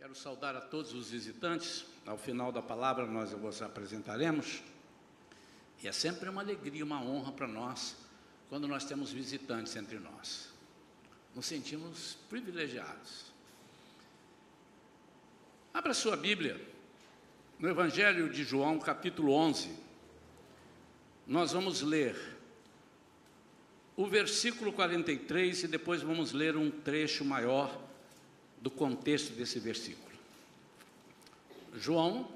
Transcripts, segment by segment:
Quero saudar a todos os visitantes. Ao final da palavra, nós vos apresentaremos. E é sempre uma alegria, uma honra para nós quando nós temos visitantes entre nós. Nos sentimos privilegiados. Abra sua Bíblia no Evangelho de João, capítulo 11. Nós vamos ler o versículo 43 e depois vamos ler um trecho maior do contexto desse versículo. João,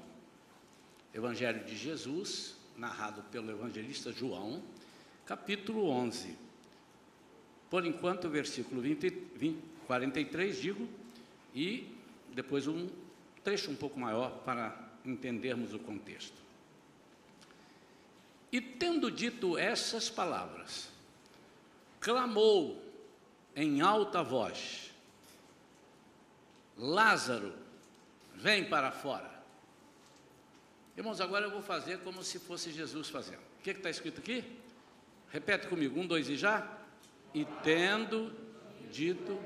Evangelho de Jesus, narrado pelo evangelista João, capítulo 11. Por enquanto, o versículo 20, 20, 43, digo, e depois um trecho um pouco maior para entendermos o contexto. E tendo dito essas palavras, clamou em alta voz: Lázaro, vem para fora. Irmãos, agora eu vou fazer como se fosse Jesus fazendo. O que está escrito aqui? Repete comigo, um, dois e já. E tendo dito.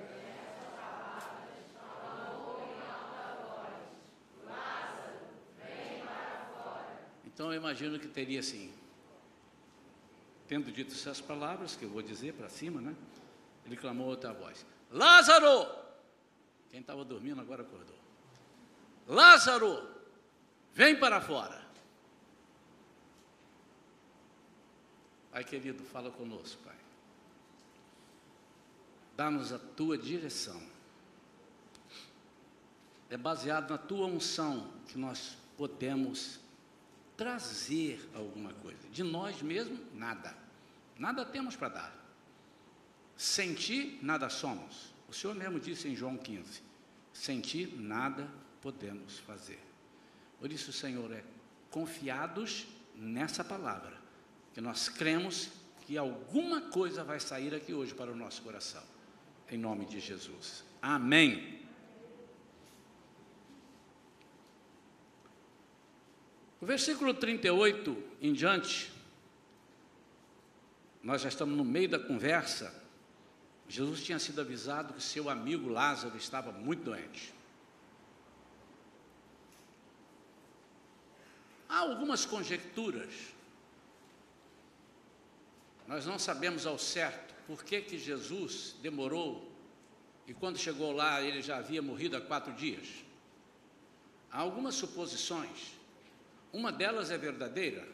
Então eu imagino que teria assim. Tendo dito essas palavras, que eu vou dizer para cima, né? Ele clamou outra voz: Lázaro! Quem estava dormindo agora acordou. Lázaro, vem para fora. Pai querido, fala conosco, Pai. Dá-nos a tua direção. É baseado na tua unção que nós podemos trazer alguma coisa. De nós mesmos, nada. Nada temos para dar. Sem ti, nada somos. O Senhor mesmo disse em João 15: sem ti nada podemos fazer. Por isso, Senhor, é confiados nessa palavra, que nós cremos que alguma coisa vai sair aqui hoje para o nosso coração. Em nome de Jesus. Amém. O versículo 38 em diante, nós já estamos no meio da conversa, Jesus tinha sido avisado que seu amigo Lázaro estava muito doente. Há algumas conjecturas. Nós não sabemos ao certo por que, que Jesus demorou e quando chegou lá ele já havia morrido há quatro dias. Há algumas suposições. Uma delas é verdadeira,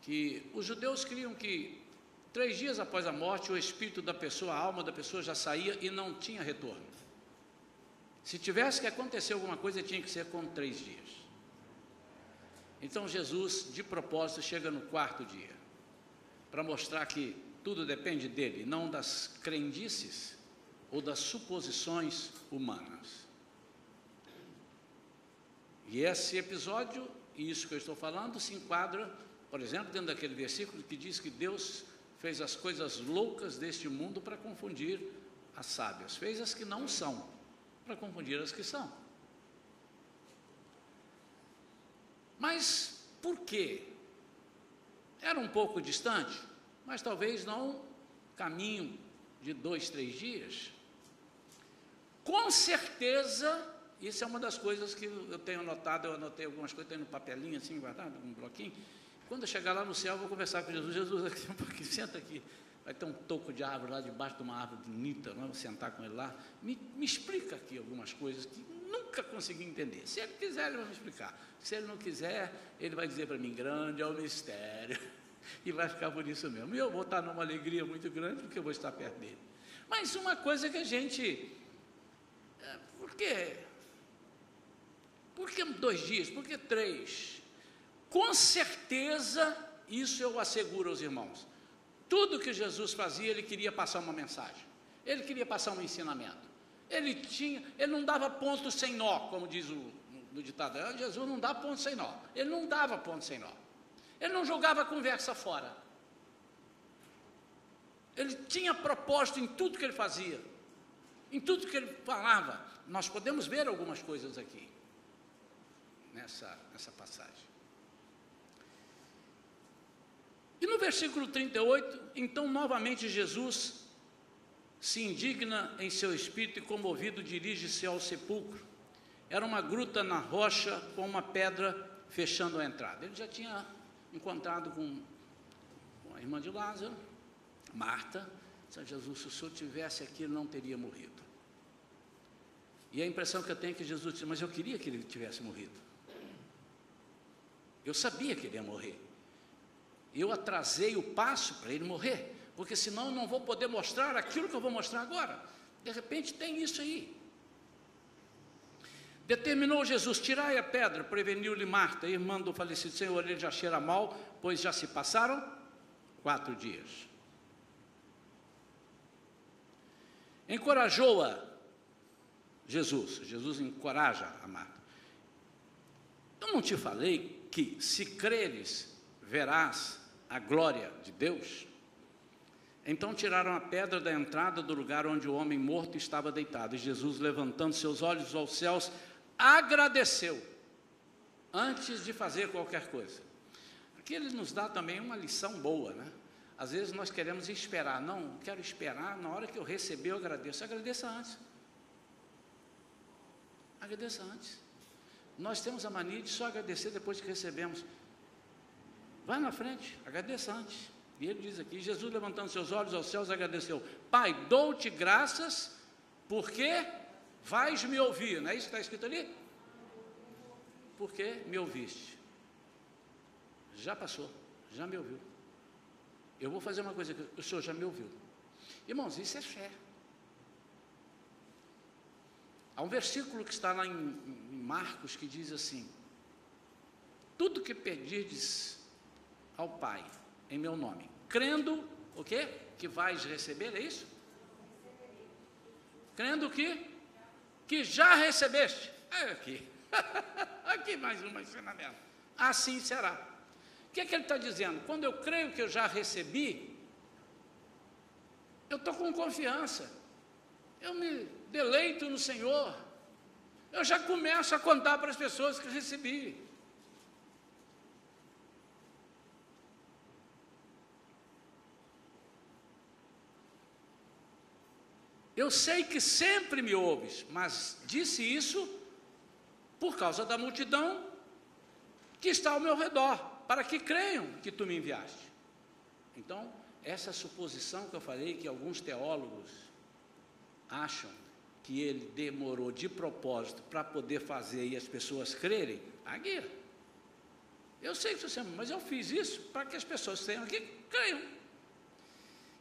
que os judeus queriam que Três dias após a morte, o espírito da pessoa, a alma da pessoa já saía e não tinha retorno. Se tivesse que acontecer alguma coisa, tinha que ser com três dias. Então Jesus, de propósito, chega no quarto dia, para mostrar que tudo depende dele, não das crendices ou das suposições humanas. E esse episódio, e isso que eu estou falando, se enquadra, por exemplo, dentro daquele versículo que diz que Deus fez as coisas loucas deste mundo para confundir as sábias, fez as que não são, para confundir as que são. Mas por quê? Era um pouco distante, mas talvez não caminho de dois, três dias. Com certeza, isso é uma das coisas que eu tenho anotado, eu anotei algumas coisas, tenho no papelinho assim guardado, um bloquinho. Quando eu chegar lá no céu, eu vou conversar com Jesus. Jesus, aqui senta aqui. Vai ter um toco de árvore lá debaixo de uma árvore bonita, não? vou sentar com ele lá. Me, me explica aqui algumas coisas que nunca consegui entender. Se ele quiser, ele vai me explicar. Se ele não quiser, ele vai dizer para mim: grande é o mistério. E vai ficar por isso mesmo. E eu vou estar numa alegria muito grande, porque eu vou estar perto dele. Mas uma coisa que a gente. É, por quê? Por que dois dias? Por que três? Com certeza, isso eu asseguro aos irmãos. Tudo que Jesus fazia, ele queria passar uma mensagem. Ele queria passar um ensinamento. Ele tinha, ele não dava ponto sem nó, como diz o no ditado. Ah, Jesus não dá ponto sem nó. Ele não dava ponto sem nó. Ele não jogava a conversa fora. Ele tinha propósito em tudo que ele fazia, em tudo que ele falava. Nós podemos ver algumas coisas aqui, nessa, nessa passagem. E no versículo 38, então novamente Jesus se indigna em seu espírito e comovido dirige-se ao sepulcro. Era uma gruta na rocha com uma pedra fechando a entrada. Ele já tinha encontrado com, com a irmã de Lázaro, Marta, disse Jesus, se o senhor tivesse aqui, não teria morrido. E a impressão que eu tenho é que Jesus disse, mas eu queria que ele tivesse morrido. Eu sabia que ele ia morrer. Eu atrasei o passo para ele morrer porque senão eu não vou poder mostrar aquilo que eu vou mostrar agora. De repente tem isso aí. Determinou Jesus, tirai a pedra, preveniu-lhe Marta, irmã do falecido Senhor, ele já cheira mal, pois já se passaram quatro dias. Encorajou-a Jesus, Jesus encoraja a Marta. Eu não te falei que se creres, verás a glória de Deus? Então tiraram a pedra da entrada do lugar onde o homem morto estava deitado. E Jesus, levantando seus olhos aos céus, agradeceu antes de fazer qualquer coisa. Aqui ele nos dá também uma lição boa, né? Às vezes nós queremos esperar, não, quero esperar, na hora que eu receber eu agradeço. Agradeça antes. Agradeça antes. Nós temos a mania de só agradecer depois que recebemos. Vai na frente, agradeça antes. E ele diz aqui: Jesus levantando seus olhos aos céus agradeceu: Pai, dou-te graças, porque vais me ouvir. Não é isso que está escrito ali? Porque me ouviste. Já passou, já me ouviu. Eu vou fazer uma coisa que o senhor já me ouviu. Irmãos, isso é fé. Há um versículo que está lá em, Marcos que diz assim: Tudo que pedirdes ao Pai, em meu nome. Crendo o quê? Que vais receber, é isso? Crendo que que já recebeste. É aqui. aqui mais um ensinamento. Assim será. O que é que ele está dizendo? Quando eu creio que eu já recebi, eu estou com confiança. Eu me deleito no Senhor. Eu já começo a contar para as pessoas que recebi. Eu sei que sempre me ouves, mas disse isso por causa da multidão que está ao meu redor, para que creiam que tu me enviaste. Então, essa suposição que eu falei, que alguns teólogos acham que ele demorou de propósito para poder fazer e as pessoas crerem, aqui. Eu sei que você, mas eu fiz isso para que as pessoas tenham aqui creiam.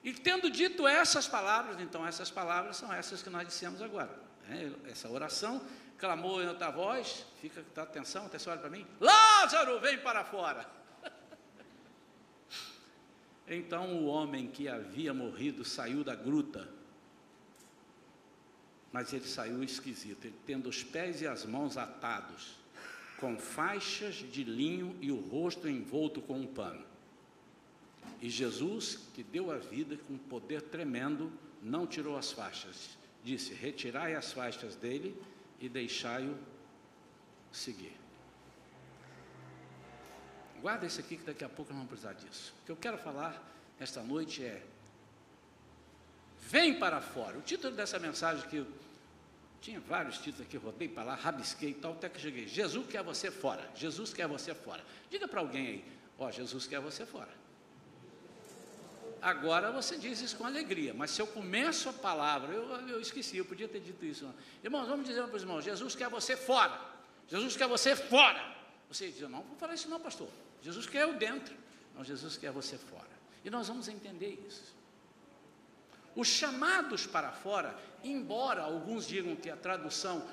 E tendo dito essas palavras, então essas palavras são essas que nós dissemos agora. Né? Essa oração clamou em outra voz, fica, tá, atenção, atenção, olha para mim, Lázaro, vem para fora. então o homem que havia morrido saiu da gruta, mas ele saiu esquisito, ele tendo os pés e as mãos atados, com faixas de linho e o rosto envolto com um pano. E Jesus, que deu a vida com poder tremendo, não tirou as faixas. Disse: Retirai as faixas dele e deixai-o seguir. Guarda isso aqui que daqui a pouco não vamos precisar disso. O que eu quero falar esta noite é: Vem para fora. O título dessa mensagem que eu tinha vários títulos aqui, rodei para lá, rabisquei e tal, até que cheguei. Jesus quer você fora. Jesus quer você fora. Diga para alguém aí: Ó, Jesus quer você fora. Agora você diz isso com alegria, mas se eu começo a palavra, eu, eu esqueci, eu podia ter dito isso. Irmãos, vamos dizer para os irmãos: Jesus quer você fora. Jesus quer você fora. Você diz: Não, vou falar isso não, pastor. Jesus quer eu dentro. Não, Jesus quer você fora. E nós vamos entender isso. Os chamados para fora, embora alguns digam que a tradução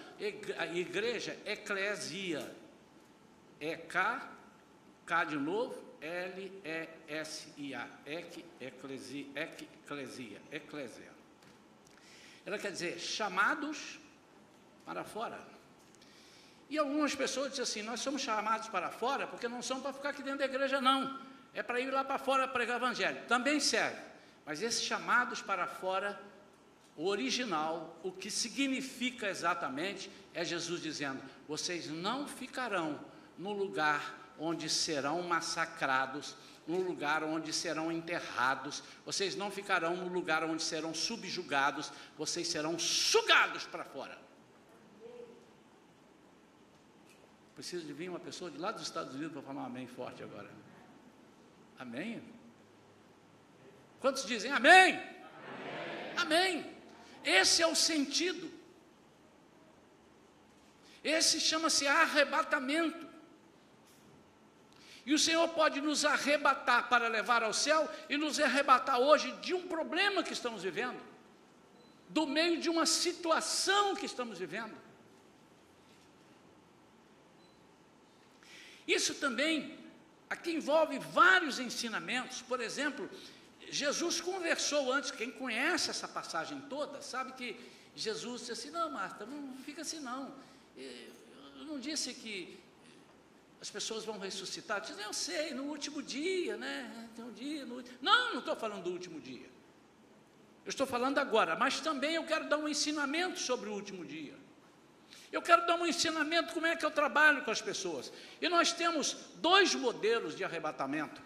igreja eclesia é K, K de novo, L-E-S-I-A, ec, eclesia, eclesia, eclesia. Ela quer dizer chamados para fora. E algumas pessoas dizem assim: nós somos chamados para fora porque não somos para ficar aqui dentro da igreja, não. É para ir lá para fora pregar o evangelho. Também serve. Mas esses chamados para fora, o original, o que significa exatamente, é Jesus dizendo: vocês não ficarão no lugar onde serão massacrados, no lugar onde serão enterrados, vocês não ficarão no lugar onde serão subjugados, vocês serão sugados para fora. Preciso de vir uma pessoa de lá dos Estados Unidos para falar um amém forte agora. Amém? Quantos dizem amém? Amém. amém. Esse é o sentido. Esse chama-se arrebatamento. E o Senhor pode nos arrebatar para levar ao céu e nos arrebatar hoje de um problema que estamos vivendo, do meio de uma situação que estamos vivendo. Isso também aqui envolve vários ensinamentos. Por exemplo, Jesus conversou antes, quem conhece essa passagem toda, sabe que Jesus disse assim: Não, Marta, não fica assim, não. Eu não disse que as pessoas vão ressuscitar. Disse, eu sei, no último dia, né? Tem um dia. No... Não, não estou falando do último dia. Eu estou falando agora, mas também eu quero dar um ensinamento sobre o último dia. Eu quero dar um ensinamento como é que eu trabalho com as pessoas. E nós temos dois modelos de arrebatamento.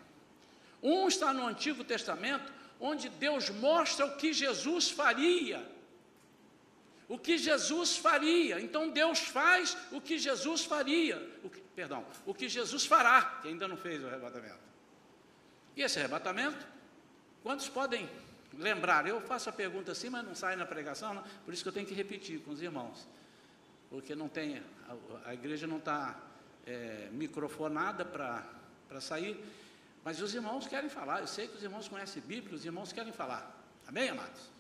Um está no Antigo Testamento, onde Deus mostra o que Jesus faria. O que Jesus faria. Então Deus faz o que Jesus faria. O que, perdão, o que Jesus fará, que ainda não fez o arrebatamento. E esse arrebatamento, quantos podem lembrar? Eu faço a pergunta assim, mas não sai na pregação, não? por isso que eu tenho que repetir com os irmãos porque não tem, a, a igreja não está é, microfonada para sair, mas os irmãos querem falar, eu sei que os irmãos conhecem Bíblia, os irmãos querem falar, amém, amados?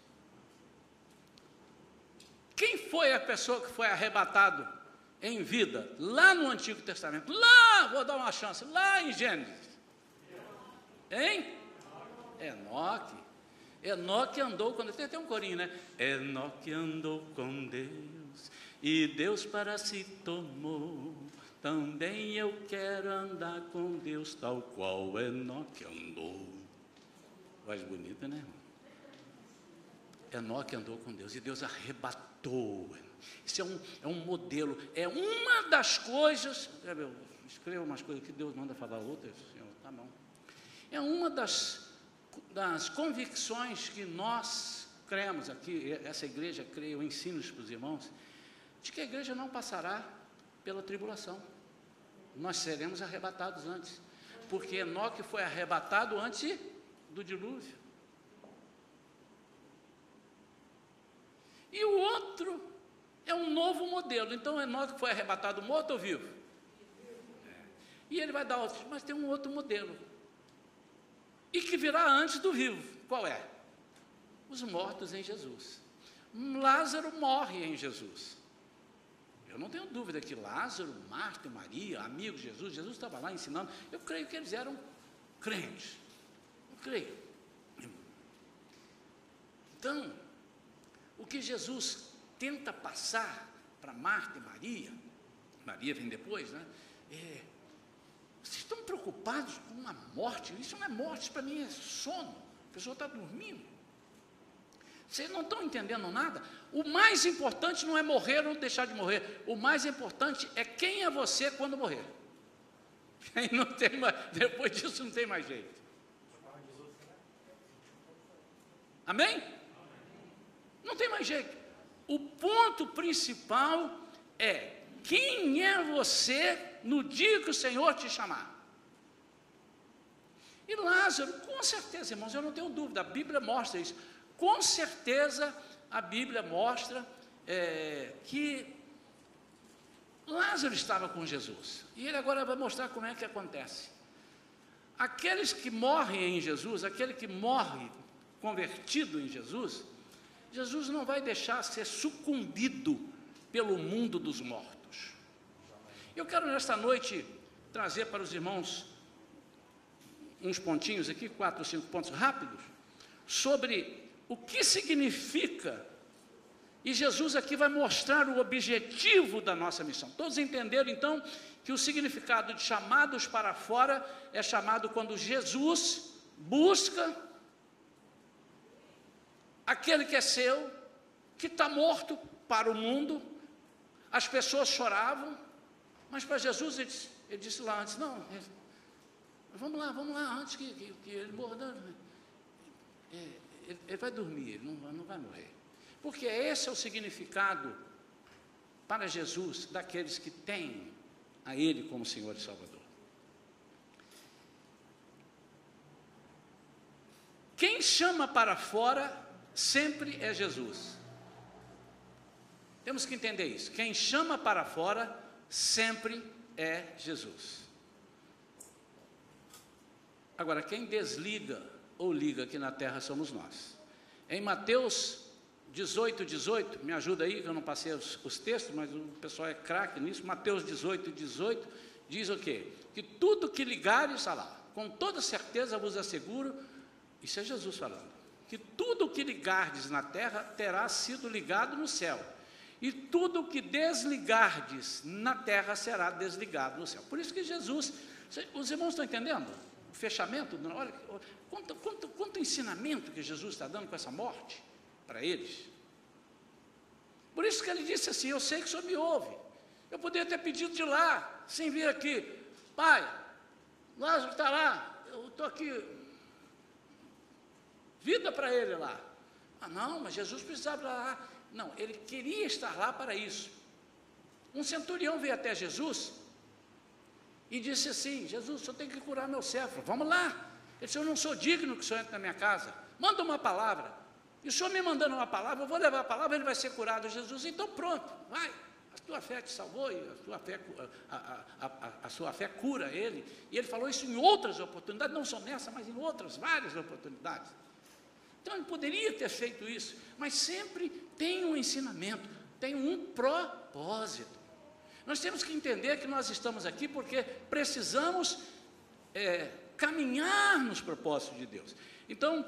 Quem foi a pessoa que foi arrebatado em vida, lá no Antigo Testamento? Lá, vou dar uma chance, lá em Gênesis. Hein? Enoque. Enoque andou quando. Tem até um corinho, né? Enoque andou com Deus e Deus para si tomou. Também eu quero andar com Deus, tal qual Enoque andou. Voz bonita, né, irmão? Enoque andou com Deus e Deus arrebatou. Isso é um, é um modelo, é uma das coisas. Escreva umas coisas que Deus manda falar outras, Senhor, tá bom. É uma das, das convicções que nós cremos aqui, essa igreja crê, eu ensino para os irmãos, de que a igreja não passará pela tribulação. Nós seremos arrebatados antes, porque Enoque foi arrebatado antes do dilúvio. E o outro é um novo modelo. Então Enoque foi arrebatado morto ou vivo? E ele vai dar outros, mas tem um outro modelo. E que virá antes do vivo. Qual é? Os mortos em Jesus. Lázaro morre em Jesus. Eu não tenho dúvida que Lázaro, Marta Maria, amigos de Jesus, Jesus estava lá ensinando. Eu creio que eles eram crentes. Eu creio. Então, o que Jesus tenta passar para Marta e Maria, Maria vem depois, né? É, vocês estão preocupados com a morte? Isso não é morte, para mim é sono. A pessoa está dormindo. Vocês não estão entendendo nada? O mais importante não é morrer ou deixar de morrer. O mais importante é quem é você quando morrer. Não tem mais, depois disso não tem mais jeito. Amém? Não tem mais jeito. O ponto principal é quem é você no dia que o Senhor te chamar. E Lázaro, com certeza, irmãos, eu não tenho dúvida, a Bíblia mostra isso com certeza a Bíblia mostra é, que Lázaro estava com Jesus. E ele agora vai mostrar como é que acontece. Aqueles que morrem em Jesus, aquele que morre convertido em Jesus, Jesus não vai deixar ser sucumbido pelo mundo dos mortos. Eu quero nesta noite trazer para os irmãos uns pontinhos aqui, quatro ou cinco pontos rápidos, sobre o que significa. E Jesus aqui vai mostrar o objetivo da nossa missão. Todos entenderam então que o significado de chamados para fora é chamado quando Jesus busca aquele que é seu, que está morto para o mundo. As pessoas choravam, mas para Jesus ele disse, ele disse lá antes: não, Vamos lá, vamos lá, antes que, que, que ele morra. É, ele, ele, vai dormir, ele não, não vai morrer. Porque esse é o significado para Jesus daqueles que têm a Ele como Senhor e Salvador. Quem chama para fora sempre é Jesus. Temos que entender isso. Quem chama para fora sempre é Jesus. Agora, quem desliga ou liga aqui na terra somos nós. Em Mateus 18, 18, me ajuda aí, que eu não passei os, os textos, mas o pessoal é craque nisso. Mateus 18, 18 diz o quê? Que tudo que ligares, está lá, com toda certeza vos asseguro, isso é Jesus falando, que tudo que ligardes na terra terá sido ligado no céu, e tudo que desligardes na terra será desligado no céu. Por isso que Jesus, os irmãos estão entendendo? O fechamento, olha, quanto, quanto, quanto ensinamento que Jesus está dando com essa morte para eles. Por isso que ele disse assim: Eu sei que o senhor me ouve. Eu poderia ter pedido de lá, sem vir aqui. Pai, Lázaro está lá, eu estou aqui. Vida para ele lá. Ah, não, mas Jesus precisava lá. Não, ele queria estar lá para isso. Um centurião veio até Jesus e disse assim: Jesus, o senhor tem que curar meu servo. Vamos lá. Ele disse: Eu não sou digno que o senhor entre na minha casa. Manda uma palavra. E o senhor me mandando uma palavra, eu vou levar a palavra, ele vai ser curado. Jesus, então pronto, vai. A tua fé te salvou e a, tua fé, a, a, a sua fé cura ele. E ele falou isso em outras oportunidades, não só nessa, mas em outras, várias oportunidades. Então ele poderia ter feito isso, mas sempre tem um ensinamento, tem um propósito. Nós temos que entender que nós estamos aqui porque precisamos é, caminhar nos propósitos de Deus. Então,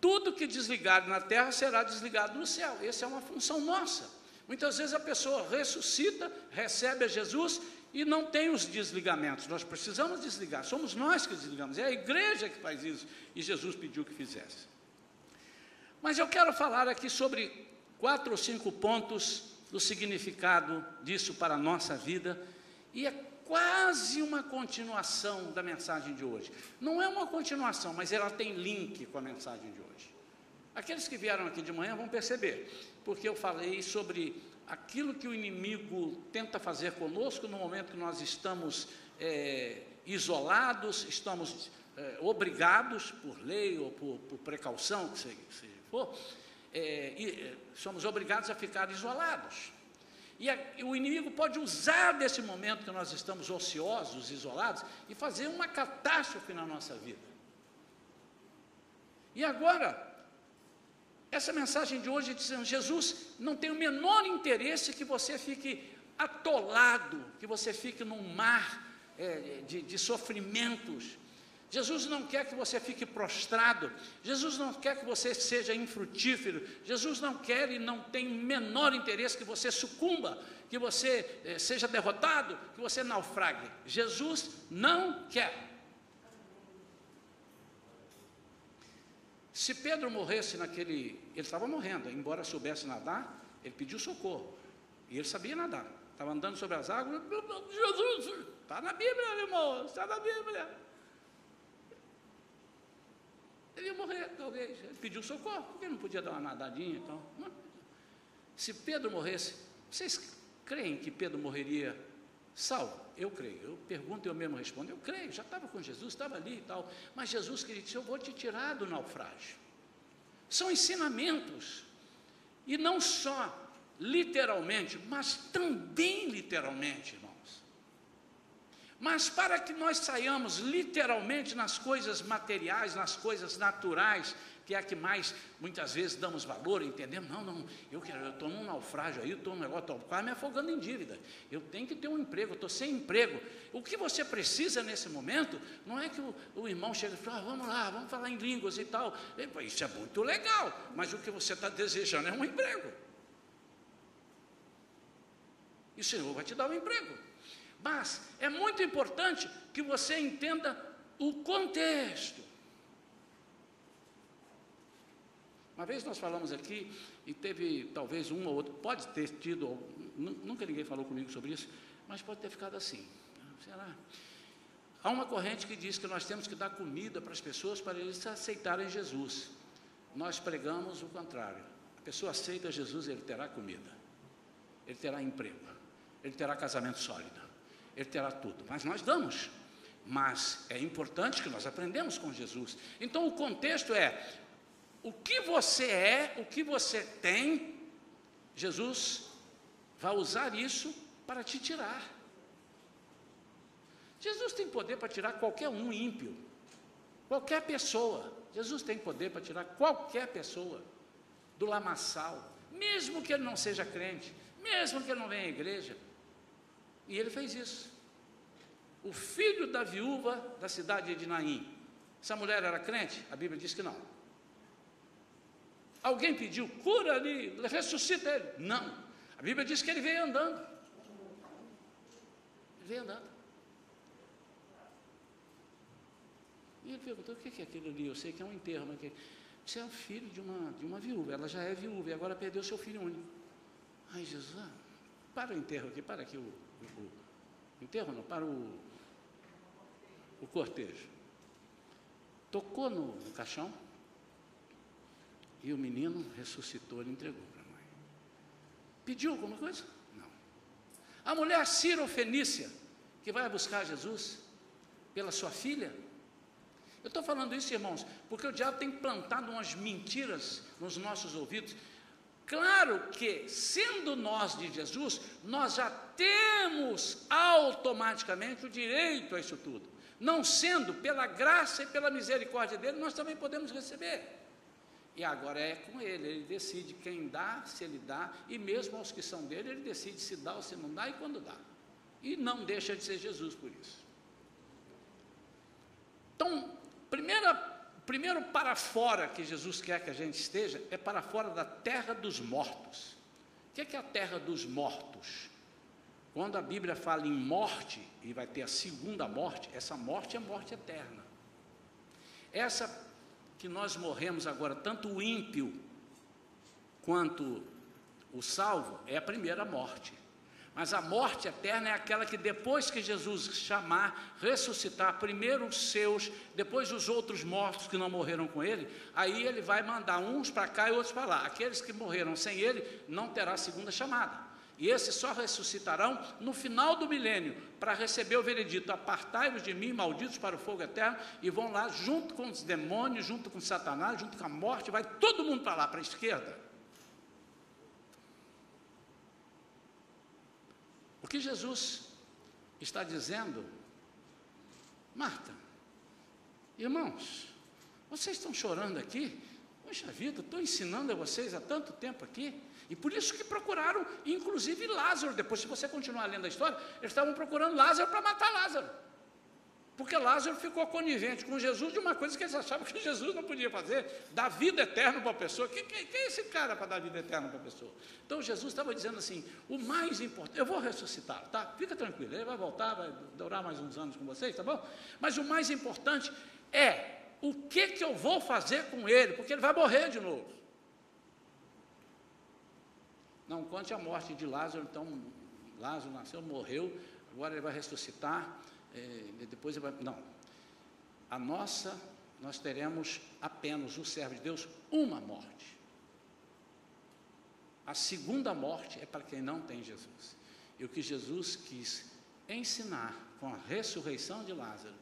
tudo que desligado na terra será desligado no céu. Essa é uma função nossa. Muitas vezes a pessoa ressuscita, recebe a Jesus e não tem os desligamentos. Nós precisamos desligar. Somos nós que desligamos. É a igreja que faz isso. E Jesus pediu que fizesse. Mas eu quero falar aqui sobre quatro ou cinco pontos do significado disso para a nossa vida. E é quase uma continuação da mensagem de hoje. Não é uma continuação, mas ela tem link com a mensagem de hoje. Aqueles que vieram aqui de manhã vão perceber, porque eu falei sobre aquilo que o inimigo tenta fazer conosco no momento que nós estamos é, isolados, estamos é, obrigados por lei ou por, por precaução, que seja, seja for, é, e, é, somos obrigados a ficar isolados. E, a, e o inimigo pode usar desse momento que nós estamos ociosos, isolados, e fazer uma catástrofe na nossa vida. E agora, essa mensagem de hoje dizendo: Jesus não tem o menor interesse que você fique atolado, que você fique num mar é, de, de sofrimentos. Jesus não quer que você fique prostrado, Jesus não quer que você seja infrutífero, Jesus não quer e não tem o menor interesse que você sucumba, que você eh, seja derrotado, que você naufrague. Jesus não quer. Se Pedro morresse naquele. Ele estava morrendo, embora soubesse nadar, ele pediu socorro. E ele sabia nadar. Estava andando sobre as águas. Jesus, está na Bíblia, meu irmão, está na Bíblia. Ele ia morrer, talvez. Ele pediu socorro, porque ele não podia dar uma nadadinha então. Se Pedro morresse, vocês creem que Pedro morreria salvo? Eu creio. Eu pergunto e eu mesmo respondo. Eu creio, já estava com Jesus, estava ali e tal. Mas Jesus queria dizer: Eu vou te tirar do naufrágio. São ensinamentos. E não só literalmente, mas também literalmente, irmãos. Mas para que nós saiamos literalmente nas coisas materiais, nas coisas naturais, que é a que mais muitas vezes damos valor, entendemos? Não, não, eu quero, eu estou num naufrágio aí, eu estou num negócio, estou quase me afogando em dívida. Eu tenho que ter um emprego, eu estou sem emprego. O que você precisa nesse momento não é que o, o irmão chegue e fale, ah, vamos lá, vamos falar em línguas e tal. Isso é muito legal, mas o que você está desejando é um emprego. E o Senhor vai te dar um emprego. Mas é muito importante que você entenda o contexto. Uma vez nós falamos aqui, e teve talvez um ou outro, pode ter tido, nunca ninguém falou comigo sobre isso, mas pode ter ficado assim. Será? Há uma corrente que diz que nós temos que dar comida para as pessoas para eles aceitarem Jesus. Nós pregamos o contrário. A pessoa aceita Jesus, ele terá comida, ele terá emprego, ele terá casamento sólido, ele terá tudo. Mas nós damos. Mas é importante que nós aprendemos com Jesus. Então o contexto é: o que você é, o que você tem, Jesus vai usar isso para te tirar. Jesus tem poder para tirar qualquer um ímpio, qualquer pessoa. Jesus tem poder para tirar qualquer pessoa do lamaçal, mesmo que ele não seja crente, mesmo que ele não venha à igreja. E ele fez isso. O filho da viúva da cidade de Naim. Essa mulher era crente? A Bíblia diz que não. Alguém pediu, cura ali, ressuscita ele. Não. A Bíblia diz que ele veio andando. Ele veio andando. E ele perguntou: o que é aquilo ali? Eu sei que é um enterro, mas que... você é o filho de uma, de uma viúva, ela já é viúva e agora perdeu seu filho único. Ai, Jesus, ah, para o enterro aqui, para aqui o, o, o enterro, não, para o, o cortejo. Tocou no, no caixão e o menino ressuscitou, ele entregou para a mãe. Pediu alguma coisa? Não. A mulher Ciro Fenícia, que vai buscar Jesus pela sua filha, eu estou falando isso, irmãos, porque o diabo tem plantado umas mentiras nos nossos ouvidos. Claro que, sendo nós de Jesus, nós já temos automaticamente o direito a isso tudo. Não sendo, pela graça e pela misericórdia dele, nós também podemos receber. E agora é com ele, ele decide quem dá, se ele dá, e mesmo aos que são dele, ele decide se dá ou se não dá e quando dá. E não deixa de ser Jesus por isso. Então, Primeira, primeiro para fora que Jesus quer que a gente esteja é para fora da terra dos mortos. O que é, é a terra dos mortos? Quando a Bíblia fala em morte, e vai ter a segunda morte, essa morte é morte eterna. Essa que nós morremos agora, tanto o ímpio quanto o salvo, é a primeira morte. Mas a morte eterna é aquela que depois que Jesus chamar, ressuscitar primeiro os seus, depois os outros mortos que não morreram com ele, aí ele vai mandar uns para cá e outros para lá. Aqueles que morreram sem ele não terá segunda chamada. E esses só ressuscitarão no final do milênio para receber o veredito: apartai-vos de mim, malditos para o fogo eterno, e vão lá junto com os demônios, junto com Satanás, junto com a morte, vai todo mundo para lá, para a esquerda. O que Jesus está dizendo, Marta, irmãos, vocês estão chorando aqui? Poxa vida, estou ensinando a vocês há tanto tempo aqui. E por isso que procuraram, inclusive Lázaro. Depois, se você continuar lendo a história, eles estavam procurando Lázaro para matar Lázaro. Porque Lázaro ficou conivente com Jesus de uma coisa que eles achavam que Jesus não podia fazer, dar vida eterna para a pessoa. Quem, quem, quem é esse cara para dar vida eterna para a pessoa? Então Jesus estava dizendo assim: o mais importante, eu vou ressuscitar, tá? Fica tranquilo, ele vai voltar, vai durar mais uns anos com vocês, tá bom? Mas o mais importante é o que, que eu vou fazer com ele, porque ele vai morrer de novo. Não conte a morte de Lázaro, então Lázaro nasceu, morreu, agora ele vai ressuscitar é, depois vai, não. A nossa, nós teremos apenas o servo de Deus uma morte. A segunda morte é para quem não tem Jesus. E o que Jesus quis ensinar com a ressurreição de Lázaro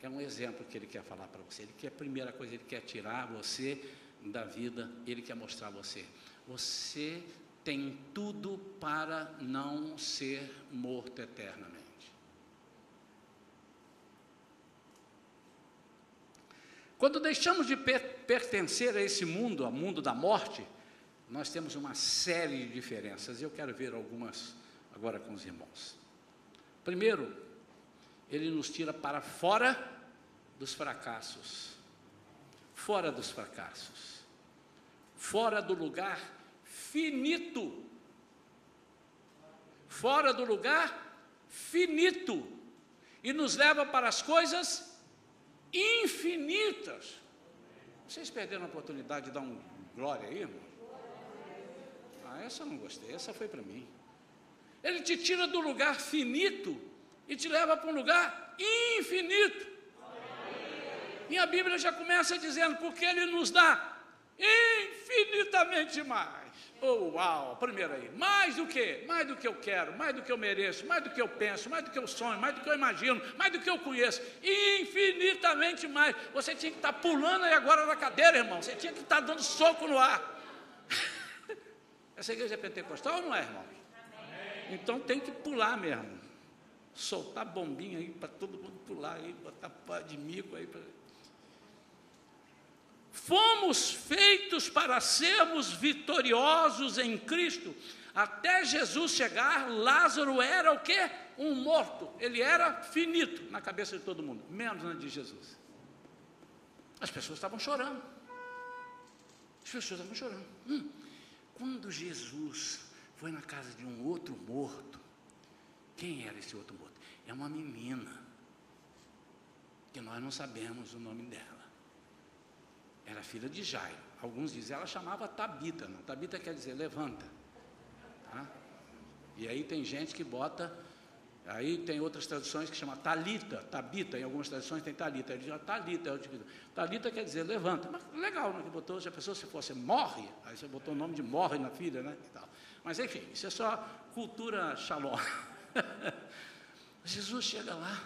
é um exemplo que ele quer falar para você. Ele quer, a primeira coisa, ele quer tirar você da vida, ele quer mostrar a você. Você tem tudo para não ser morto eternamente. Quando deixamos de pertencer a esse mundo, ao mundo da morte, nós temos uma série de diferenças. Eu quero ver algumas agora com os irmãos. Primeiro, ele nos tira para fora dos fracassos. Fora dos fracassos. Fora do lugar finito. Fora do lugar finito. E nos leva para as coisas infinitas. Vocês perderam a oportunidade de dar um glória aí, irmão? Ah, essa eu não gostei, essa foi para mim. Ele te tira do lugar finito e te leva para um lugar infinito. E a Bíblia já começa dizendo, porque Ele nos dá infinitamente mais. Oh, uau, primeiro aí, mais do que? Mais do que eu quero, mais do que eu mereço, mais do que eu penso, mais do que eu sonho, mais do que eu imagino, mais do que eu conheço, infinitamente mais. Você tinha que estar pulando aí agora na cadeira, irmão, você tinha que estar dando soco no ar. Essa igreja é pentecostal ou não é, irmão? Então tem que pular mesmo. Soltar bombinha aí para todo mundo pular aí, botar pá de mico aí. Pra... Fomos feitos para sermos vitoriosos em Cristo. Até Jesus chegar, Lázaro era o quê? Um morto. Ele era finito na cabeça de todo mundo, menos na de Jesus. As pessoas estavam chorando. As pessoas estavam chorando. Hum, quando Jesus foi na casa de um outro morto, quem era esse outro morto? É uma menina, que nós não sabemos o nome dela era filha de Jairo. Alguns dizem, ela chamava Tabita, não. Tabita quer dizer levanta. Tá? E aí tem gente que bota, aí tem outras traduções que chama Talita, Tabita, em algumas traduções tem Talita. Ele diz Talita, Talita quer dizer levanta. Mas legal, né? Que botou, se a pessoa se fosse morre, aí você botou o nome de morre na filha, né? Mas enfim, isso é só cultura shalom. Jesus chega lá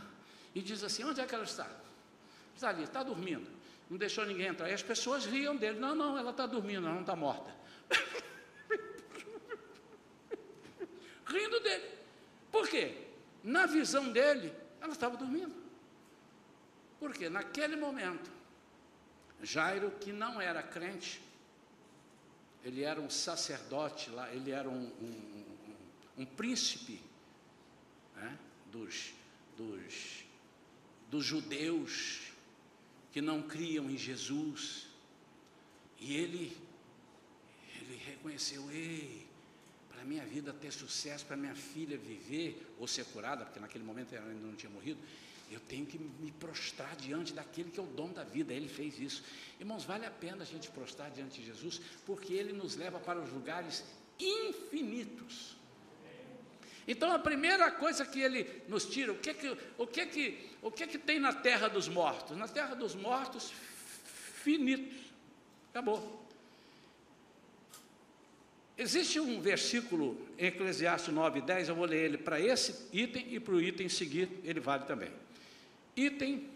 e diz assim: onde é que ela está? Está ali, está dormindo não deixou ninguém entrar. E as pessoas riam dele: não, não, ela está dormindo, ela não está morta. Rindo dele. Por quê? Na visão dele, ela estava dormindo. Porque naquele momento, Jairo, que não era crente, ele era um sacerdote lá, ele era um, um, um, um príncipe né, dos, dos, dos judeus que não criam em Jesus. E ele, ele reconheceu, ei, para minha vida ter sucesso, para minha filha viver ou ser curada, porque naquele momento ela ainda não tinha morrido, eu tenho que me prostrar diante daquele que é o dono da vida. Ele fez isso. Irmãos, vale a pena a gente prostrar diante de Jesus, porque ele nos leva para os lugares infinitos. Então a primeira coisa que ele nos tira, o que que, o que, que, o que, que tem na terra dos mortos? Na terra dos mortos, finitos. Acabou. Existe um versículo em Eclesiastes 9, 10, eu vou ler ele para esse item e para o item seguir, ele vale também. Item,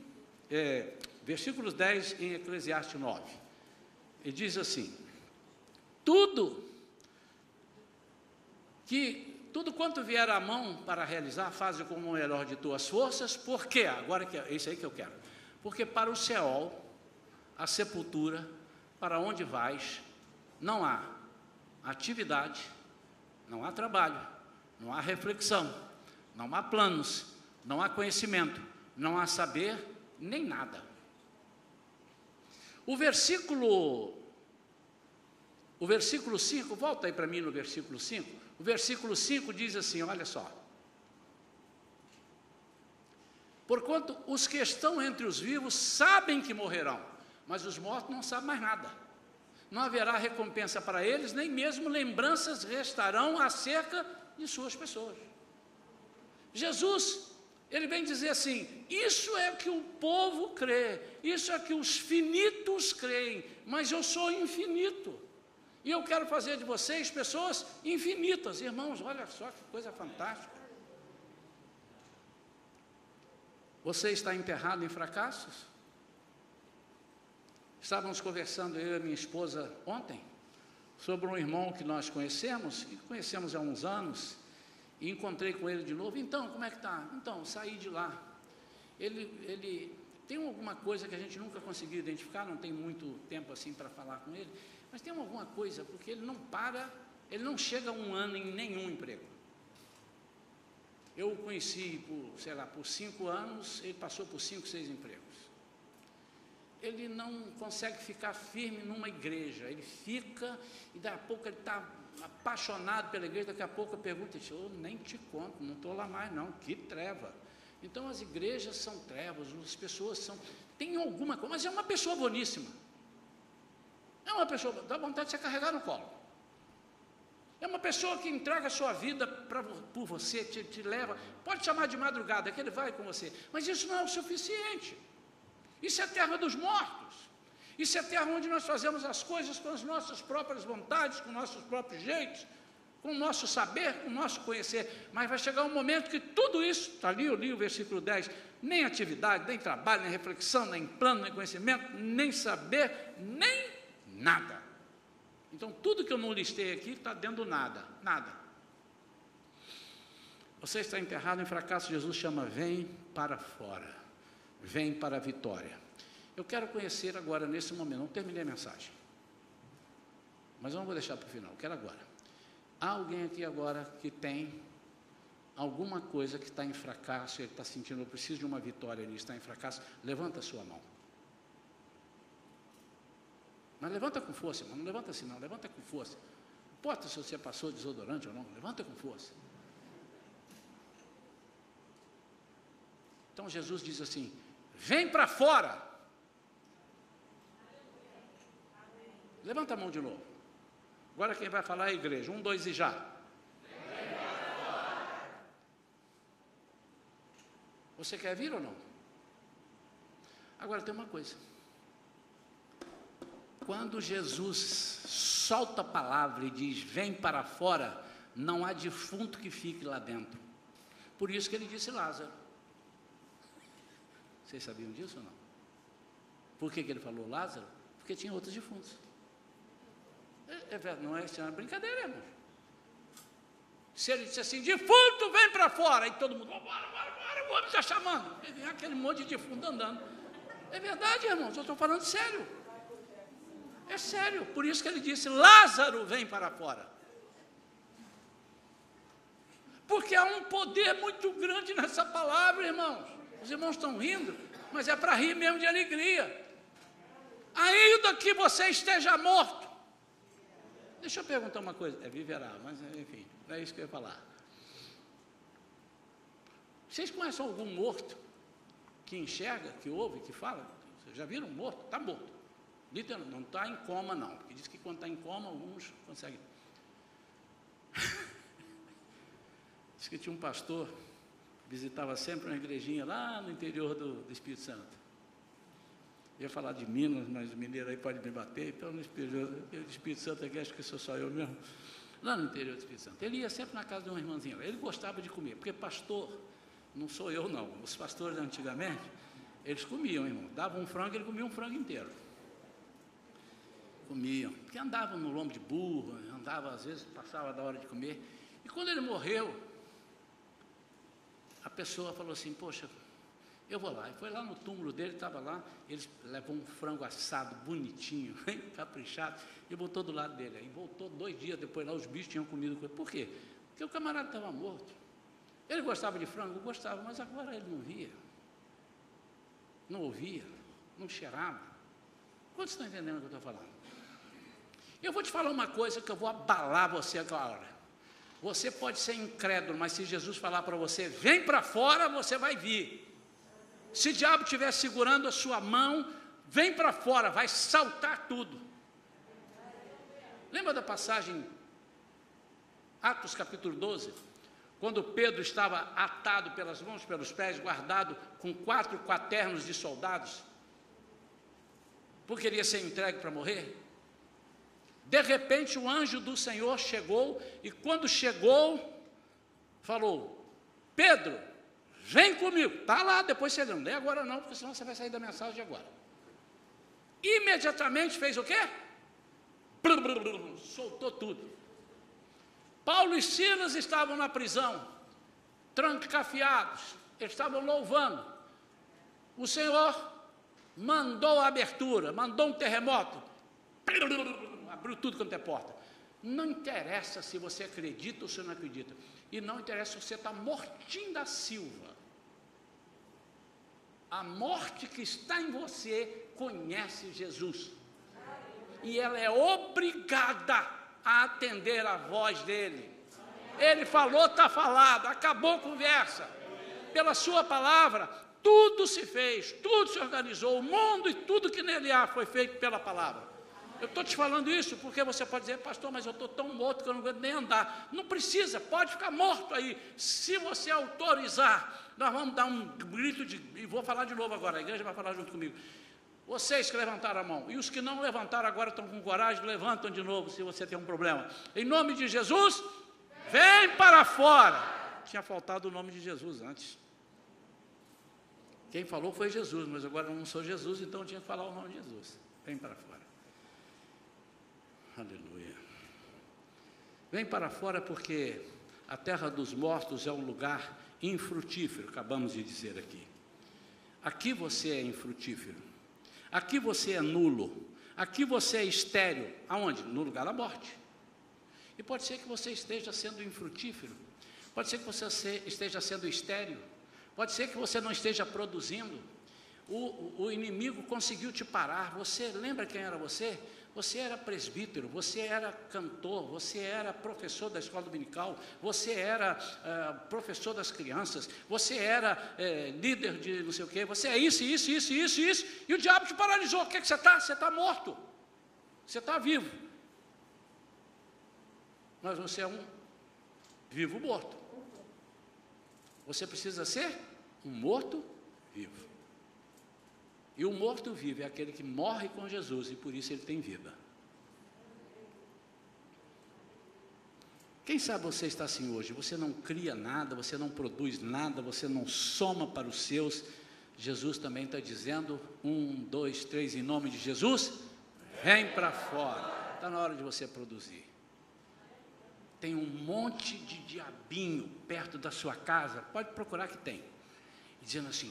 é, versículos 10 em Eclesiastes 9. Ele diz assim: Tudo que tudo quanto vier à mão para realizar, faze com o melhor de tuas forças, por quê? Agora que é isso aí que eu quero. Porque para o Seol, a sepultura, para onde vais, não há atividade, não há trabalho, não há reflexão, não há planos, não há conhecimento, não há saber, nem nada. O versículo o versículo 5, volta aí para mim no versículo 5. O versículo 5 diz assim: olha só. Porquanto os que estão entre os vivos sabem que morrerão, mas os mortos não sabem mais nada. Não haverá recompensa para eles, nem mesmo lembranças restarão acerca de suas pessoas. Jesus, ele vem dizer assim: isso é que o povo crê, isso é que os finitos creem, mas eu sou infinito. E eu quero fazer de vocês pessoas infinitas, irmãos, olha só que coisa fantástica. Você está enterrado em fracassos? Estávamos conversando, eu e minha esposa, ontem, sobre um irmão que nós conhecemos, e conhecemos há uns anos, e encontrei com ele de novo. Então, como é que está? Então, saí de lá. Ele, ele tem alguma coisa que a gente nunca conseguiu identificar, não tem muito tempo assim para falar com ele. Mas tem alguma coisa, porque ele não para, ele não chega um ano em nenhum emprego. Eu o conheci por, sei lá, por cinco anos, ele passou por cinco, seis empregos. Ele não consegue ficar firme numa igreja, ele fica, e daqui a pouco ele está apaixonado pela igreja, daqui a pouco eu pergunto, eu nem te conto, não estou lá mais não, que treva. Então as igrejas são trevas, as pessoas são, tem alguma coisa, mas é uma pessoa boníssima. É uma pessoa, dá vontade de você carregar no colo. É uma pessoa que entrega a sua vida pra, por você, te, te leva, pode chamar de madrugada, que ele vai com você, mas isso não é o suficiente. Isso é terra dos mortos. Isso é terra onde nós fazemos as coisas com as nossas próprias vontades, com nossos próprios jeitos, com o nosso saber, com o nosso conhecer. Mas vai chegar um momento que tudo isso, está ali, eu li o versículo 10, nem atividade, nem trabalho, nem reflexão, nem plano, nem conhecimento, nem saber, nem nada. Então, tudo que eu não listei aqui está dentro do nada, nada. Você está enterrado em fracasso, Jesus chama, vem para fora, vem para a vitória. Eu quero conhecer agora, nesse momento, não terminei a mensagem, mas eu não vou deixar para o final, quero agora. Há alguém aqui agora que tem alguma coisa que está em fracasso, ele está sentindo, eu preciso de uma vitória nisso, está em fracasso, levanta a sua mão. Mas levanta com força, irmão. Não levanta assim, não. Levanta com força. Não importa se você passou desodorante ou não. Levanta com força. Então Jesus diz assim: vem para fora. Levanta a mão de novo. Agora quem vai falar é a igreja. Um, dois e já. Você quer vir ou não? Agora tem uma coisa. Quando Jesus solta a palavra e diz: Vem para fora, não há defunto que fique lá dentro. Por isso que ele disse Lázaro. Vocês sabiam disso ou não? Por que, que ele falou Lázaro? Porque tinha outros defuntos. É, é, não é, isso é uma brincadeira, irmão. Se ele disse assim, defunto, vem para fora, e todo mundo, bora, bora, bora, o homem está chamando. E vem aquele monte de defunto andando. É verdade, irmãos, eu estou falando sério. É sério, por isso que ele disse: Lázaro vem para fora. Porque há um poder muito grande nessa palavra, irmãos. Os irmãos estão rindo, mas é para rir mesmo de alegria. Ainda que você esteja morto. Deixa eu perguntar uma coisa. É viverá, mas enfim, não é isso que eu ia falar. Vocês conhecem algum morto que enxerga, que ouve, que fala? Vocês já viram um morto? Está morto. Literalmente, não está em coma, não. Porque diz que quando está em coma, alguns conseguem. diz que tinha um pastor visitava sempre uma igrejinha lá no interior do, do Espírito Santo. Ia falar de Minas, mas mineiro aí pode me bater, então no Espírito, Espírito Santo aqui acho que sou só eu mesmo. Lá no interior do Espírito Santo. Ele ia sempre na casa de uma irmãzinha. Ele gostava de comer, porque pastor, não sou eu não, os pastores antigamente, eles comiam, irmão. Davam um frango, ele comia um frango inteiro comiam, porque andavam no lombo de burro, andava às vezes, passava da hora de comer. E quando ele morreu, a pessoa falou assim, poxa, eu vou lá. E foi lá no túmulo dele, estava lá, ele levou um frango assado, bonitinho, caprichado, e botou do lado dele. Aí voltou dois dias depois lá, os bichos tinham comido. Por quê? Porque o camarada estava morto. Ele gostava de frango? Gostava, mas agora ele não via. Não ouvia, não cheirava. Quantos estão entendendo o que eu estou falando? Eu vou te falar uma coisa que eu vou abalar você agora. Você pode ser incrédulo, mas se Jesus falar para você, vem para fora, você vai vir. Se o diabo estiver segurando a sua mão, vem para fora, vai saltar tudo. Lembra da passagem, Atos capítulo 12? Quando Pedro estava atado pelas mãos, pelos pés, guardado com quatro quaternos de soldados, porque queria ser entregue para morrer? De repente o anjo do Senhor chegou e quando chegou, falou: Pedro, vem comigo. Está lá, depois você não lê agora não, porque senão você vai sair da mensagem agora. Imediatamente fez o quê? Soltou tudo. Paulo e Silas estavam na prisão, trancafiados, estavam louvando. O Senhor mandou a abertura, mandou um terremoto abriu tudo quanto é porta. Não interessa se você acredita ou se não acredita. E não interessa se você está mortinho da Silva. A morte que está em você conhece Jesus. E ela é obrigada a atender a voz dele. Ele falou, está falado, acabou a conversa. Pela sua palavra, tudo se fez, tudo se organizou, o mundo e tudo que nele há foi feito pela palavra. Eu estou te falando isso porque você pode dizer, pastor, mas eu estou tão morto que eu não aguento nem andar. Não precisa, pode ficar morto aí. Se você autorizar, nós vamos dar um grito de. E vou falar de novo agora, a igreja vai falar junto comigo. Vocês que levantaram a mão, e os que não levantaram agora estão com coragem, levantam de novo se você tem um problema. Em nome de Jesus, vem para fora. Tinha faltado o nome de Jesus antes. Quem falou foi Jesus, mas agora eu não sou Jesus, então eu tinha que falar o nome de Jesus. Vem para fora. Aleluia. Vem para fora porque a terra dos mortos é um lugar infrutífero, acabamos de dizer aqui. Aqui você é infrutífero. Aqui você é nulo. Aqui você é estéreo. Aonde? No lugar da morte. E pode ser que você esteja sendo infrutífero. Pode ser que você esteja sendo estéreo. Pode ser que você não esteja produzindo. O, o inimigo conseguiu te parar. Você lembra quem era você? Você era presbítero, você era cantor, você era professor da escola dominical, você era uh, professor das crianças, você era uh, líder de não sei o quê, você é isso, isso, isso, isso, isso, e o diabo te paralisou. O que, é que você está? Você está morto. Você está vivo. Mas você é um vivo morto. Você precisa ser um morto vivo. E o morto vivo é aquele que morre com Jesus e por isso ele tem vida. Quem sabe você está assim hoje? Você não cria nada, você não produz nada, você não soma para os seus. Jesus também está dizendo: um, dois, três, em nome de Jesus, vem para fora. Está na hora de você produzir. Tem um monte de diabinho perto da sua casa, pode procurar que tem dizendo assim,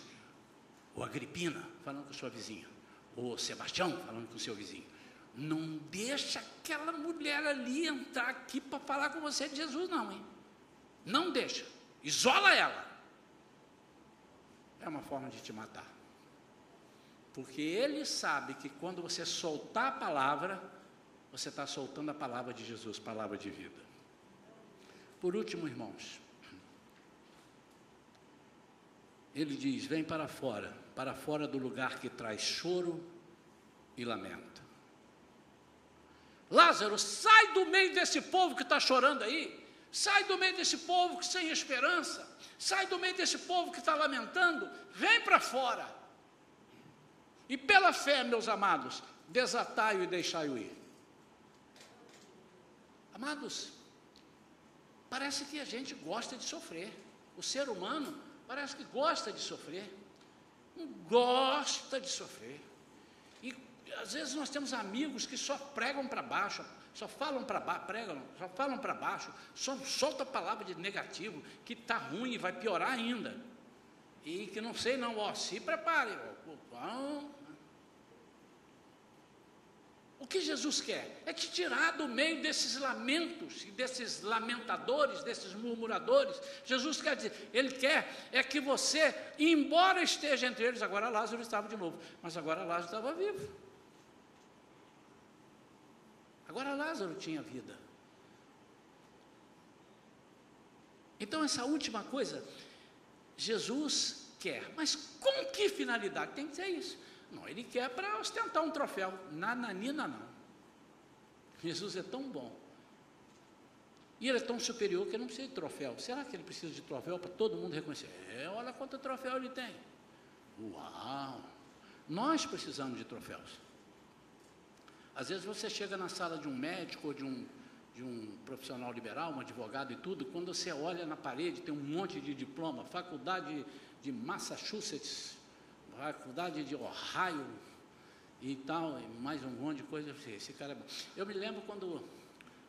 o Agripina falando com sua vizinha, o Sebastião falando com seu vizinho, não deixa aquela mulher ali entrar aqui para falar com você de Jesus, não, hein? Não deixa. Isola ela. É uma forma de te matar. Porque ele sabe que quando você soltar a palavra, você está soltando a palavra de Jesus, palavra de vida. Por último, irmãos, ele diz: Vem para fora, para fora do lugar que traz choro e lamento. Lázaro, sai do meio desse povo que está chorando aí, sai do meio desse povo que sem esperança, sai do meio desse povo que está lamentando, vem para fora. E pela fé, meus amados, desatai-o e deixai-o ir. Amados, parece que a gente gosta de sofrer. O ser humano parece que gosta de sofrer. Gosta de sofrer. E às vezes nós temos amigos que só pregam para baixo, só falam para baixo, pregam, só falam para baixo, só solta a palavra de negativo, que está ruim e vai piorar ainda. E que não sei não, ó, se prepare, ó, o que Jesus quer? É te tirar do meio desses lamentos, desses lamentadores, desses murmuradores. Jesus quer dizer, Ele quer é que você, embora esteja entre eles, agora Lázaro estava de novo, mas agora Lázaro estava vivo. Agora Lázaro tinha vida. Então, essa última coisa, Jesus quer, mas com que finalidade? Tem que ser isso não, ele quer para ostentar um troféu. Nananina não. Jesus é tão bom. E ele é tão superior que ele não precisa de troféu. Será que ele precisa de troféu para todo mundo reconhecer? É, olha quanto troféu ele tem. Uau! Nós precisamos de troféus. Às vezes você chega na sala de um médico ou de um, de um profissional liberal, um advogado e tudo, quando você olha na parede, tem um monte de diploma, faculdade de Massachusetts, faculdade de Ohio e tal, e mais um monte de coisa. Esse cara é bom. Eu me lembro quando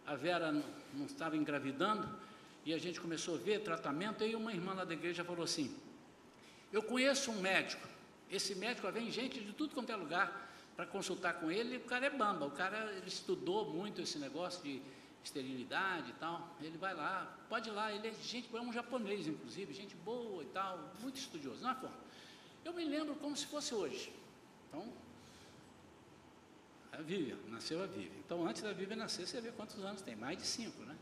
a Vera não estava engravidando e a gente começou a ver tratamento, e uma irmã lá da igreja falou assim: Eu conheço um médico, esse médico vem gente de tudo quanto é lugar para consultar com ele, o cara é bamba, o cara ele estudou muito esse negócio de esterilidade e tal. Ele vai lá, pode ir lá, ele é gente, é um japonês, inclusive, gente boa e tal, muito estudioso, não é forma. Eu me lembro como se fosse hoje. Então, a Vivian, nasceu a Vivian. Então, antes da Vivian nascer, você vê quantos anos tem, mais de cinco, né?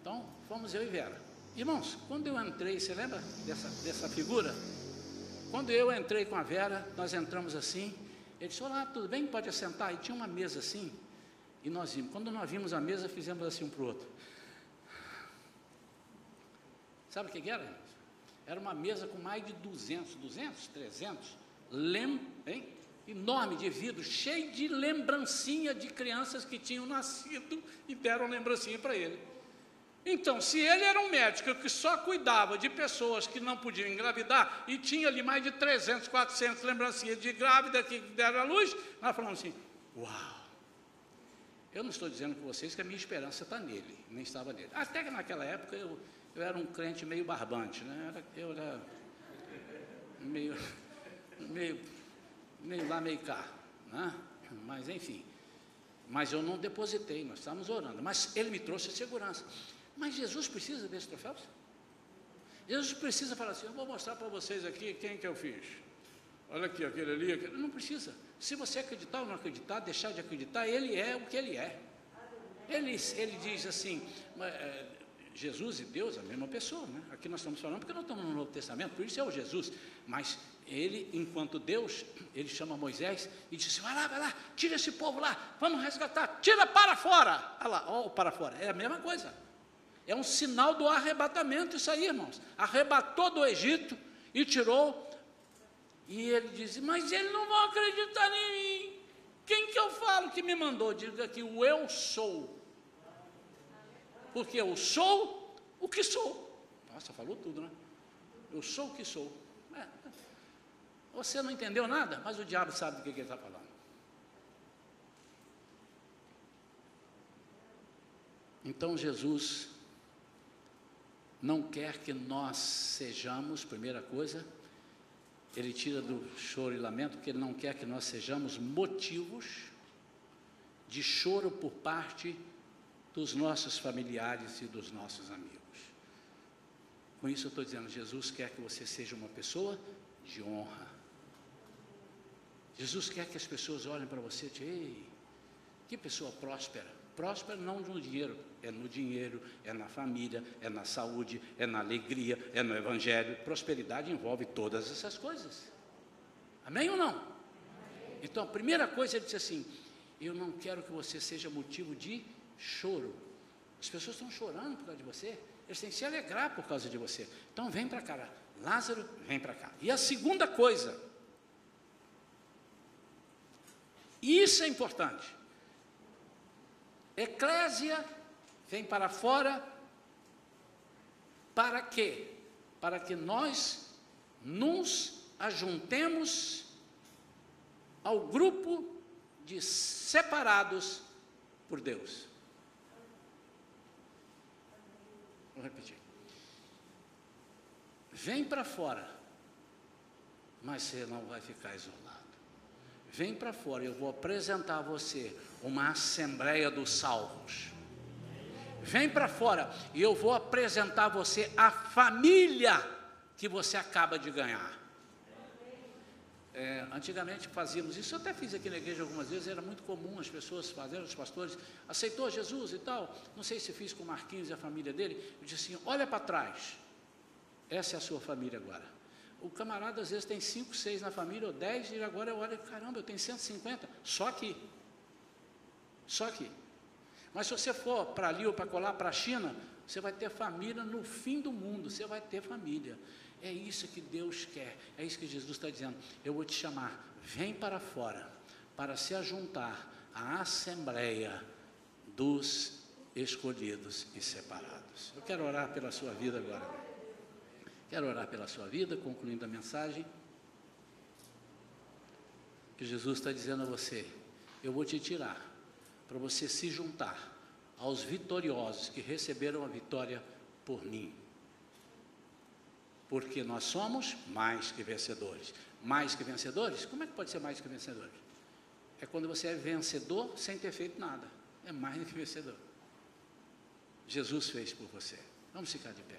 Então, fomos eu e Vera. Irmãos, quando eu entrei, você lembra dessa, dessa figura? Quando eu entrei com a Vera, nós entramos assim, ele disse, olá, tudo bem? Pode assentar? E tinha uma mesa assim, E nós vimos. Quando nós vimos a mesa, fizemos assim um para o outro. Sabe o que era? Era uma mesa com mais de 200, 200, 300, lem, hein? enorme de vidro, cheio de lembrancinha de crianças que tinham nascido e deram lembrancinha para ele. Então, se ele era um médico que só cuidava de pessoas que não podiam engravidar e tinha ali mais de 300, 400 lembrancinhas de grávida que deram à luz, nós falamos assim: Uau! Eu não estou dizendo com vocês que a minha esperança está nele, nem estava nele. Até que naquela época eu, eu era um crente meio barbante, né? Eu era meio, meio, meio lá, meio cá, né? Mas enfim. Mas eu não depositei, nós estávamos orando. Mas ele me trouxe segurança. Mas Jesus precisa desse troféu? Jesus precisa falar assim: eu vou mostrar para vocês aqui quem que eu fiz. Olha aqui, aquele ali, aquele. Não precisa. Se você acreditar ou não acreditar, deixar de acreditar, ele é o que ele é. Ele, ele diz assim: Jesus e Deus é a mesma pessoa, né? Aqui nós estamos falando porque nós estamos no Novo Testamento, por isso é o Jesus. Mas ele, enquanto Deus, ele chama Moisés e diz assim: vai lá, vai lá, tira esse povo lá, vamos resgatar, tira para fora. Olha lá, ó, para fora, é a mesma coisa. É um sinal do arrebatamento, isso aí, irmãos. Arrebatou do Egito e tirou. E ele disse: Mas eles não vão acreditar em mim. Quem que eu falo que me mandou? Diga que o eu sou. Porque eu sou o que sou. Nossa, falou tudo, né? Eu sou o que sou. É. Você não entendeu nada, mas o diabo sabe do que, ele está falando. Então Jesus não quer que nós sejamos, primeira coisa, ele tira do choro e lamento, porque ele não quer que nós sejamos motivos de choro por parte dos nossos familiares e dos nossos amigos. Com isso eu estou dizendo, Jesus quer que você seja uma pessoa de honra. Jesus quer que as pessoas olhem para você e digam, ei, que pessoa próspera. Próspera não no dinheiro, é no dinheiro, é na família, é na saúde, é na alegria, é no evangelho. Prosperidade envolve todas essas coisas. Amém ou não? Então a primeira coisa ele disse assim: Eu não quero que você seja motivo de choro. As pessoas estão chorando por causa de você, eles têm que se alegrar por causa de você. Então vem para cá, Lázaro, vem para cá. E a segunda coisa, isso é importante. Eclésia vem para fora, para quê? Para que nós nos ajuntemos ao grupo de separados por Deus. Vou repetir. Vem para fora, mas você não vai ficar isolado. Vem para fora, eu vou apresentar a você uma assembleia dos salvos. Vem para fora e eu vou apresentar a você a família que você acaba de ganhar. É, antigamente fazíamos isso, eu até fiz aqui na igreja algumas vezes, era muito comum as pessoas fazerem, os pastores, aceitou Jesus e tal. Não sei se fiz com o Marquinhos e a família dele. Eu disse assim: olha para trás, essa é a sua família agora. O camarada às vezes tem 5, 6 na família, ou 10, e agora eu olho, caramba, eu tenho 150, só aqui. Só aqui. Mas se você for para ali ou para colar para a China, você vai ter família no fim do mundo, você vai ter família. É isso que Deus quer, é isso que Jesus está dizendo. Eu vou te chamar, vem para fora, para se ajuntar à assembleia dos escolhidos e separados. Eu quero orar pela sua vida agora. Quero orar pela sua vida, concluindo a mensagem. Que Jesus está dizendo a você: Eu vou te tirar para você se juntar aos vitoriosos que receberam a vitória por mim. Porque nós somos mais que vencedores. Mais que vencedores? Como é que pode ser mais que vencedores? É quando você é vencedor sem ter feito nada. É mais do que vencedor. Jesus fez por você. Vamos ficar de pé.